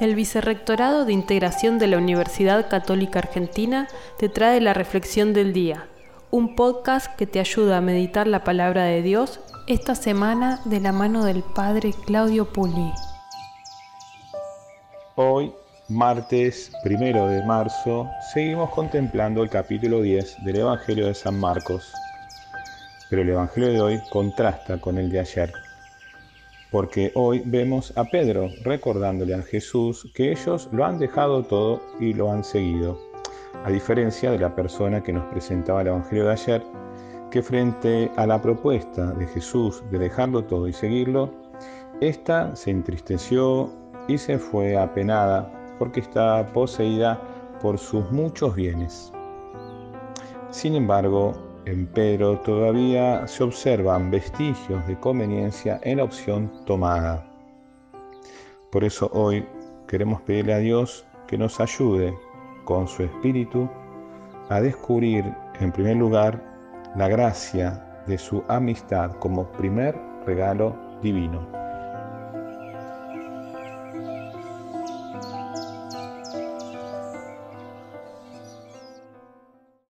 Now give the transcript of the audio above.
El Vicerrectorado de Integración de la Universidad Católica Argentina te trae la Reflexión del Día, un podcast que te ayuda a meditar la palabra de Dios esta semana de la mano del Padre Claudio Puli. Hoy, martes primero de marzo, seguimos contemplando el capítulo 10 del Evangelio de San Marcos. Pero el Evangelio de hoy contrasta con el de ayer porque hoy vemos a Pedro recordándole a Jesús que ellos lo han dejado todo y lo han seguido, a diferencia de la persona que nos presentaba el Evangelio de ayer, que frente a la propuesta de Jesús de dejarlo todo y seguirlo, ésta se entristeció y se fue apenada porque está poseída por sus muchos bienes. Sin embargo, en Pedro todavía se observan vestigios de conveniencia en la opción tomada. Por eso hoy queremos pedirle a Dios que nos ayude con su espíritu a descubrir en primer lugar la gracia de su amistad como primer regalo divino.